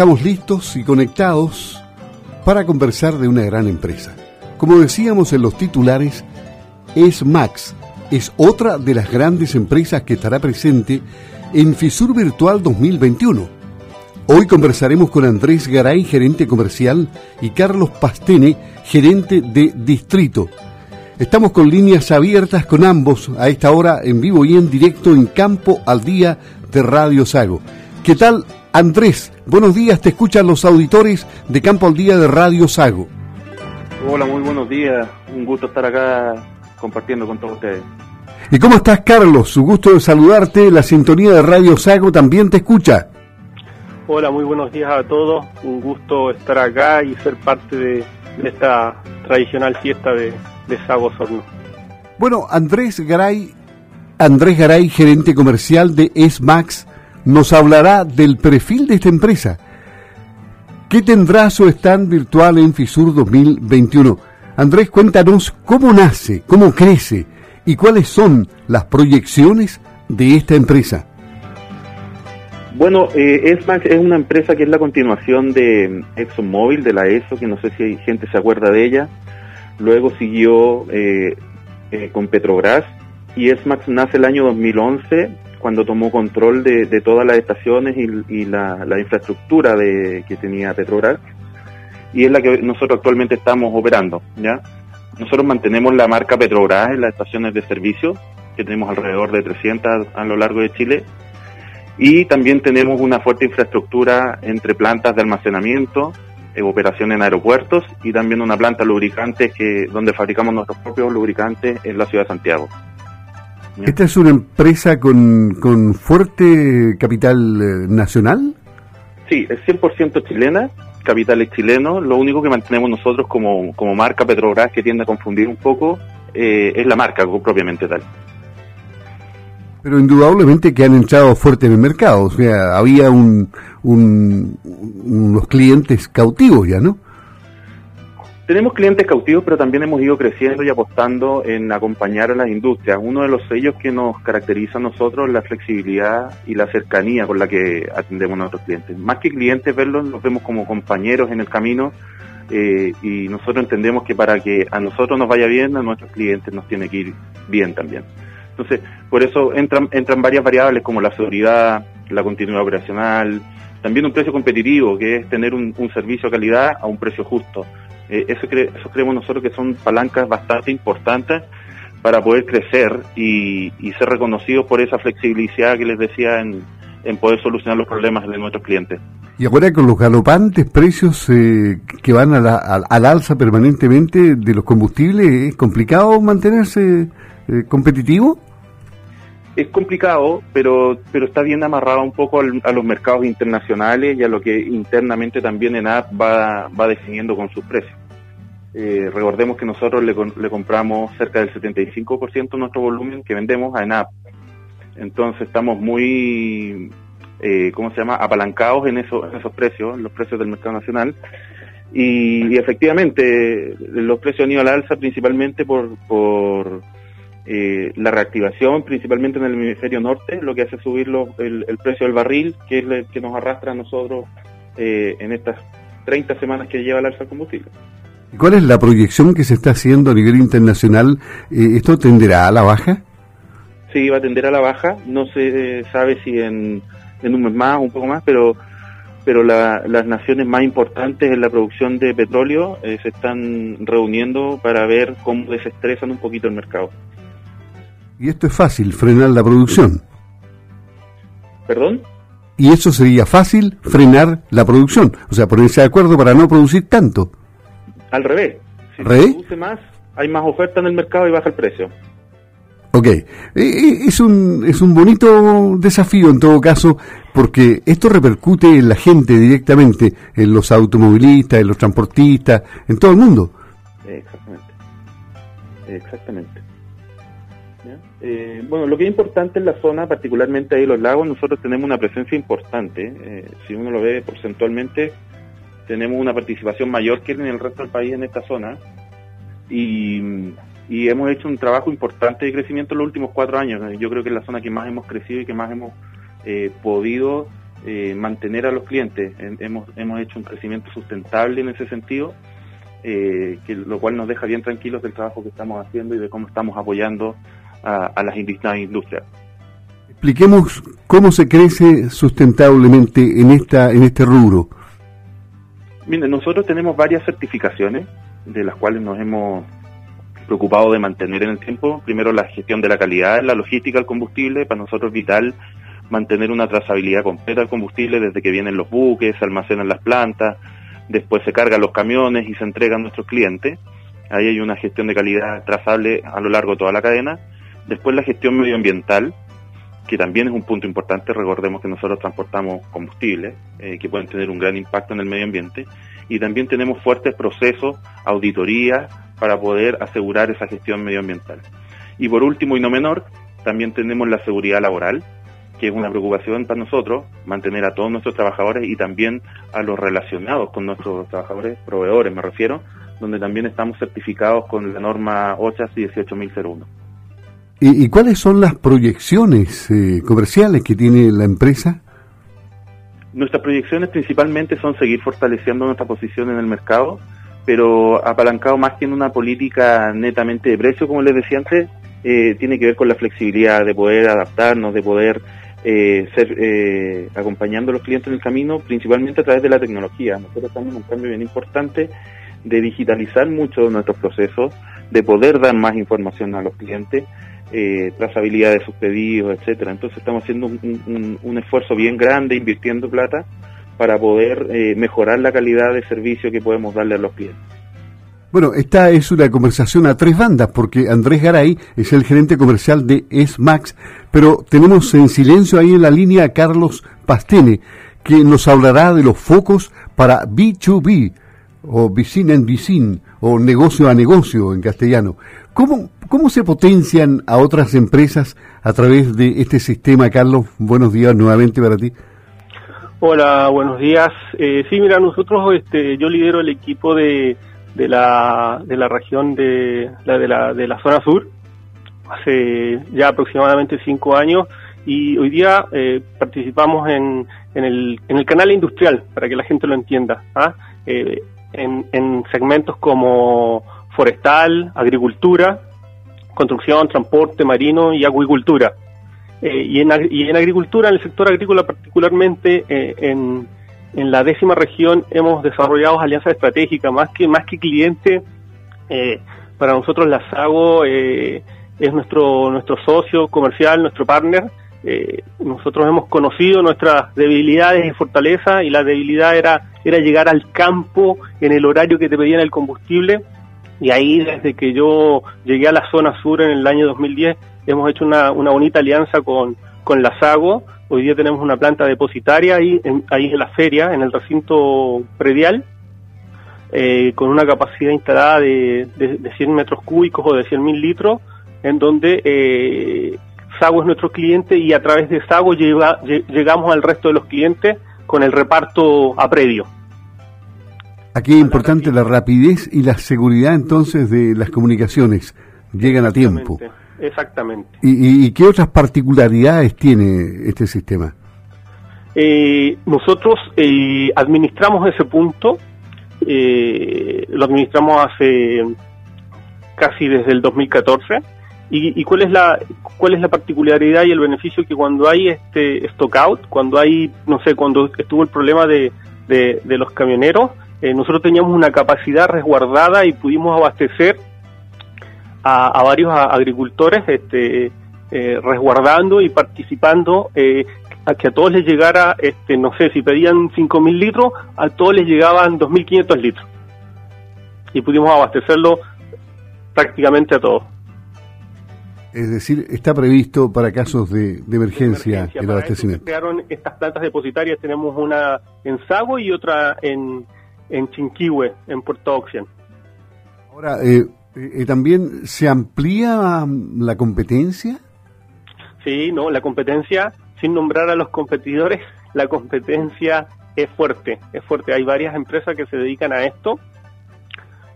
estamos listos y conectados para conversar de una gran empresa. Como decíamos en los titulares, Max es otra de las grandes empresas que estará presente en FISUR Virtual 2021. Hoy conversaremos con Andrés Garay, gerente comercial, y Carlos Pastene, gerente de Distrito. Estamos con líneas abiertas con ambos a esta hora en vivo y en directo en Campo al Día de Radio Sago. ¿Qué tal, Andrés? Buenos días, te escuchan los auditores de Campo al Día de Radio Sago. Hola, muy buenos días. Un gusto estar acá compartiendo con todos ustedes. ¿Y cómo estás, Carlos? Su gusto de saludarte. La sintonía de Radio Sago también te escucha. Hola, muy buenos días a todos. Un gusto estar acá y ser parte de, esta tradicional fiesta de, de Sago Sorno. Bueno, Andrés Garay, Andrés Garay, gerente comercial de SMAX, nos hablará del perfil de esta empresa. ¿Qué tendrá su stand virtual en FISUR 2021? Andrés, cuéntanos cómo nace, cómo crece y cuáles son las proyecciones de esta empresa. Bueno, eh, es una empresa que es la continuación de ExxonMobil, de la ESO, que no sé si hay gente se acuerda de ella. Luego siguió eh, eh, con Petrobras y ESMAX nace el año 2011 cuando tomó control de, todas las estaciones y, la, infraestructura que tenía Petrobras y es la que nosotros actualmente estamos operando. ¿ya? Nosotros mantenemos la marca Petrobras en las estaciones de servicio, que tenemos alrededor de 300 a lo largo de Chile, y también tenemos una fuerte infraestructura entre plantas de almacenamiento, operación en aeropuertos y también una planta lubricante que donde fabricamos nuestros propios lubricantes en la ciudad de Santiago. ¿Esta es una empresa con, con fuerte capital eh, nacional? Sí, es 100% chilena capital es chileno. Lo único que mantenemos nosotros como, como marca Petrobras, que tiende a confundir un poco, eh, es la marca propiamente tal. Pero indudablemente que han entrado fuerte en el mercado, o sea, había un, un, unos clientes cautivos ya, ¿no? Tenemos clientes cautivos, pero también hemos ido creciendo y apostando en acompañar a las industrias. Uno de los sellos que nos caracteriza a nosotros es la flexibilidad y la cercanía con la que atendemos a nuestros clientes. Más que clientes, verlos, los vemos como compañeros en el camino eh, y nosotros entendemos que para que a nosotros nos vaya bien, a nuestros clientes nos tiene que ir bien también. Entonces, por eso entran, entran varias variables como la seguridad, la continuidad operacional, también un precio competitivo, que es tener un, un servicio de calidad a un precio justo. Eh, eso, creemos nosotros que son palancas bastante importantes para poder crecer y, ser reconocidos por esa flexibilidad que les decía en, poder solucionar los problemas de nuestros clientes. Y ahora con los galopantes precios eh, que van a la, al alza permanentemente de los combustibles, ¿es complicado mantenerse eh, competitivo? Es complicado, pero pero está bien amarrado un poco a los mercados internacionales y a lo que internamente también ENAP va, va definiendo con sus precios. Eh, recordemos que nosotros le, compramos cerca del 75% de nuestro volumen que vendemos a ENAP. Entonces estamos muy, eh, ¿cómo se llama?, apalancados en esos precios, en los precios del mercado nacional. Y, efectivamente, los precios han ido a la alza principalmente por, por eh, la reactivación, principalmente en el hemisferio norte, lo que hace subir el, el, precio del barril, que es el que nos arrastra a nosotros eh, en estas 30 semanas que lleva el alza el combustible. ¿Cuál es la proyección que se está haciendo a nivel internacional? Eh, ¿Esto tenderá a la baja? Sí, va a tender a la baja. No se sabe si en, un mes más o un poco más, pero pero las naciones más importantes en la producción de petróleo eh, se están reuniendo para ver cómo desestresan un poquito el mercado. ¿Y esto es fácil, frenar la producción? ¿Perdón? ¿Y eso sería fácil, frenar la producción? O sea, ponerse de acuerdo para no producir tanto. Al revés. Si se produce más, hay más oferta en el mercado y baja el precio. Ok, eh, eh, es un, es un bonito desafío en todo caso, porque esto repercute en la gente directamente, en los automovilistas, en los transportistas, en todo el mundo. Exactamente. Exactamente. Eh, bueno, lo que es importante en la zona, particularmente ahí en los lagos, nosotros tenemos una presencia importante. si uno lo ve porcentualmente, tenemos una participación mayor que en el resto del país en esta zona y, hemos hecho un trabajo importante de crecimiento en los últimos cuatro años. Yo creo que es la zona que más hemos crecido y que más hemos eh, podido eh, mantener a los clientes. hemos, hecho un crecimiento sustentable en ese sentido, lo cual nos deja bien tranquilos del trabajo que estamos haciendo y de cómo estamos apoyando a, las industrias. Expliquemos cómo se crece sustentablemente en esta en este rubro. Mire, nosotros tenemos varias certificaciones de las cuales nos hemos preocupado de mantener en el tiempo. Primero la gestión de la calidad, la logística del combustible, para nosotros es vital mantener una trazabilidad completa del combustible desde que vienen los buques, se almacenan las plantas, después se cargan los camiones y se entregan a nuestros clientes. Ahí hay una gestión de calidad trazable a lo largo de toda la cadena. Después la gestión medioambiental, que también es un punto importante. Recordemos que nosotros transportamos combustibles eh, que pueden tener un gran impacto en el medio ambiente y también tenemos fuertes procesos, auditoría, para poder asegurar esa gestión medioambiental. Y por último y no menor, también tenemos la seguridad laboral, que es una preocupación para nosotros, mantener a todos nuestros trabajadores y también a los relacionados con nuestros trabajadores, proveedores me refiero, donde también estamos certificados con la norma OCHAS y 18001. ¿Y, cuáles son las proyecciones eh, comerciales que tiene la empresa? Nuestras proyecciones principalmente son seguir fortaleciendo nuestra posición en el mercado, pero apalancado más que en una política netamente de precio, como les decía antes, eh, tiene que ver con la flexibilidad de poder adaptarnos, de poder eh, ser eh, acompañando a los clientes en el camino, principalmente a través de la tecnología. Nosotros estamos en un cambio bien importante de digitalizar mucho nuestros procesos, de poder dar más información a los clientes eh, trazabilidad de sus pedidos, etcétera. Entonces estamos haciendo un, esfuerzo bien grande invirtiendo plata para poder eh, mejorar la calidad de servicio que podemos darle a los clientes. Bueno, esta es una conversación a tres bandas porque Andrés Garay es el gerente comercial de SMAX, pero tenemos en silencio ahí en la línea a Carlos Pastene, que nos hablará de los focos para B2B o vicin en vicin o negocio a negocio en castellano. ¿Cómo, ¿Cómo se potencian a otras empresas a través de este sistema, Carlos? Buenos días nuevamente para ti. Hola, buenos días. Eh, sí, mira, nosotros, este, yo lidero el equipo de, la, de la región de la, de, la, de la zona sur hace ya aproximadamente cinco años y hoy día eh, participamos en, en, el, en el canal industrial, para que la gente lo entienda, ¿ah? eh, en, en segmentos como forestal, agricultura, construcción, transporte marino y acuicultura. Eh, y, en, y en agricultura, en el sector agrícola particularmente, eh, en, en, la décima región hemos desarrollado alianzas estratégicas, más que, más que cliente, eh, para nosotros la SAGO es nuestro, nuestro socio comercial, nuestro partner. nosotros hemos conocido nuestras debilidades y fortalezas y la debilidad era, era llegar al campo en el horario que te pedían el combustible y ahí desde que yo llegué a la zona sur en el año 2010 hemos hecho una, una bonita alianza con, con la SAGO. Hoy día tenemos una planta depositaria ahí en, ahí en la feria, en el recinto predial, eh, con una capacidad instalada de, de, 100 metros cúbicos o de 100.000 litros, en donde eh, Sago es nuestro cliente y a través de Sago llegamos al resto de los clientes con el reparto a predio. Aquí es importante la rapidez y la seguridad entonces de las comunicaciones. Llegan a tiempo. Exactamente. ¿Y, qué otras particularidades tiene este sistema? Eh, nosotros eh, administramos ese punto, eh, lo administramos hace casi desde el 2014. ¿Y, cuál es la cuál es la particularidad y el beneficio que cuando hay este stock out, cuando hay, no sé, cuando estuvo el problema de, de los camioneros, eh, nosotros teníamos una capacidad resguardada y pudimos abastecer a, varios agricultores este, eh, resguardando y participando eh, a que a todos les llegara, este, no sé, si pedían 5.000 litros, a todos les llegaban 2.500 litros. Y pudimos abastecerlo prácticamente a todos. Es decir, está previsto para casos de, emergencia, el abastecimiento. crearon estas plantas depositarias, tenemos una en Sago y otra en, en Chinquihue, en Puerto Oxen. Ahora, eh, eh, ¿también se amplía mm, la competencia? Sí, no, la competencia, sin nombrar a los competidores, la competencia es fuerte, es fuerte. Hay varias empresas que se dedican a esto.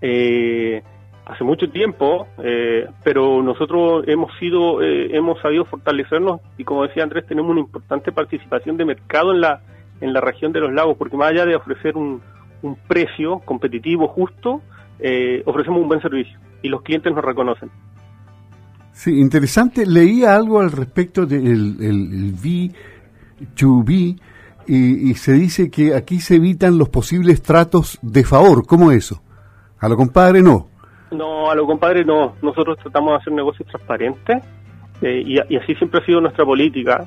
Eh, hace mucho tiempo, eh, pero nosotros hemos sido, eh, hemos sabido fortalecernos y como decía Andrés, tenemos una importante participación de mercado en la, en la región de los lagos, porque más allá de ofrecer un, un precio competitivo, justo, eh, ofrecemos un buen servicio y los clientes nos reconocen. Sí, interesante. Leía algo al respecto del el, V2B y, y se dice que aquí se evitan los posibles tratos de favor. ¿Cómo eso? A lo compadre no. No, a lo compadre no. Nosotros tratamos de hacer negocios transparentes eh, y, así siempre ha sido nuestra política.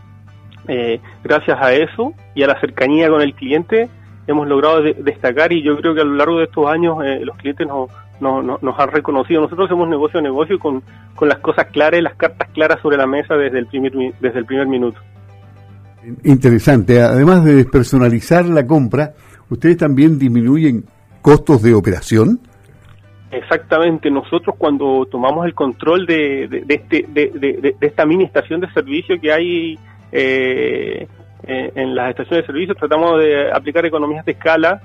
Eh, gracias a eso y a la cercanía con el cliente hemos logrado destacar y yo creo que a lo largo de estos años eh, los clientes nos, nos han reconocido. Nosotros hacemos negocio a negocio con, con las cosas claras y las cartas claras sobre la mesa desde el primer, desde el primer minuto. Interesante. Además de despersonalizar la compra, ¿ustedes también disminuyen costos de operación? Exactamente, nosotros cuando tomamos el control de, de, este, de, esta mini estación de servicio que hay eh, en las estaciones de servicio, tratamos de aplicar economías de escala.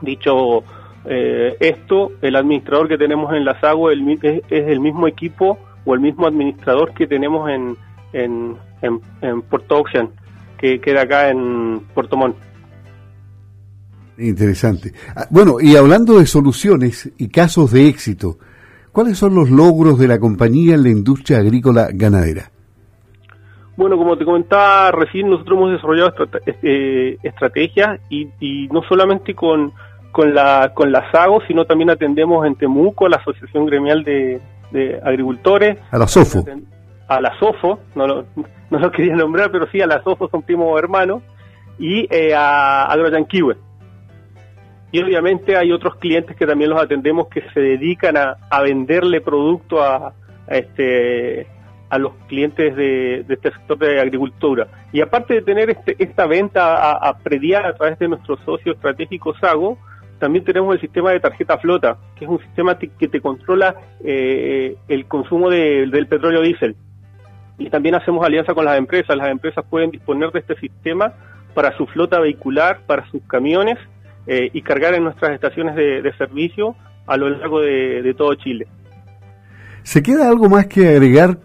Dicho eh, esto, el administrador que tenemos en la SAGO es, el mismo equipo o el mismo administrador que tenemos en, en, en, Puerto Ocean, que queda acá en Puerto Montt. Interesante. Ah, bueno, y hablando de soluciones y casos de éxito, ¿cuáles son los logros de la compañía en la industria agrícola ganadera? Bueno, como te comentaba recién, nosotros hemos desarrollado eh, estrategias y, no solamente con, con, la, con la SAGO, sino también atendemos en Temuco a la Asociación Gremial de, Agricultores. A la SOFO. A la SOFO, no lo, no lo quería nombrar, pero sí, a la SOFO son primos hermanos, y eh, a Agroyanquiwe y obviamente hay otros clientes que también los atendemos que se dedican a, venderle producto a, este a los clientes de, este sector de agricultura. Y aparte de tener este, esta venta a, prediar a través de nuestro socio estratégico Sago, también tenemos el sistema de tarjeta flota, que es un sistema que te controla eh, el consumo del petróleo diésel. Y también hacemos alianza con las empresas. Las empresas pueden disponer de este sistema para su flota vehicular, para sus camiones eh, y cargar en nuestras estaciones de, servicio a lo largo de, todo Chile. ¿Se queda algo más que agregar,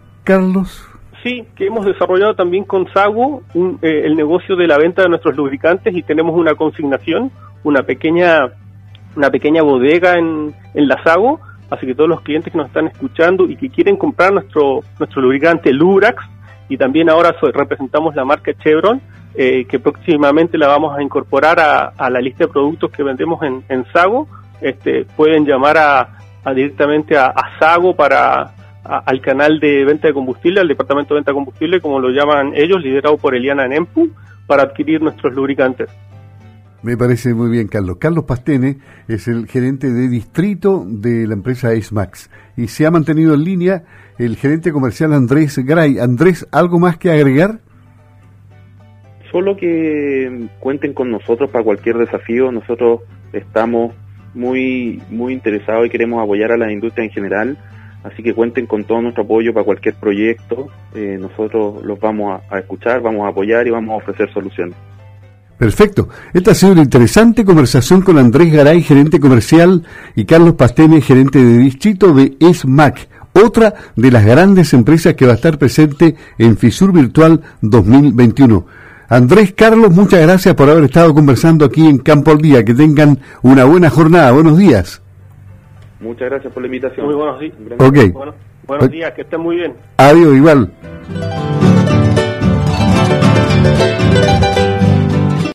Sí, que hemos desarrollado también con Sago eh, el negocio de la venta de nuestros lubricantes y tenemos una consignación, una pequeña una pequeña bodega en, en la Sago, así que todos los clientes que nos están escuchando y que quieren comprar nuestro nuestro lubricante Lubrax y también ahora representamos la marca Chevron, eh, que próximamente la vamos a incorporar a, la lista de productos que vendemos en, Sago. Este, pueden llamar a, directamente a, Sago para al canal de venta de combustible, al departamento de venta de combustible, como lo llaman ellos, liderado por Eliana Nempu, para adquirir nuestros lubricantes. Me parece muy bien, Carlos. Carlos Pastene es el gerente de distrito de la empresa Max y se ha mantenido en línea el gerente comercial Andrés Gray. Andrés, ¿algo más que agregar? solo que cuenten con nosotros para cualquier desafío. Nosotros estamos muy, muy interesados y queremos apoyar a la industria en general. Así que cuenten con todo nuestro apoyo para cualquier proyecto. Eh, nosotros los vamos a, escuchar, vamos a apoyar y vamos a ofrecer soluciones. Perfecto. Esta ha sido una interesante conversación con Andrés Garay, gerente comercial, y Carlos Pastene, gerente de distrito de ESMAC, otra de las grandes empresas que va a estar presente en FISUR Virtual 2021. Andrés Carlos, muchas gracias por haber estado conversando aquí en Campo al Día. Que tengan una buena jornada. Buenos días. Muchas gracias por la invitación. Muy buenos días. Buenos días, que estén muy bien. Adiós, igual.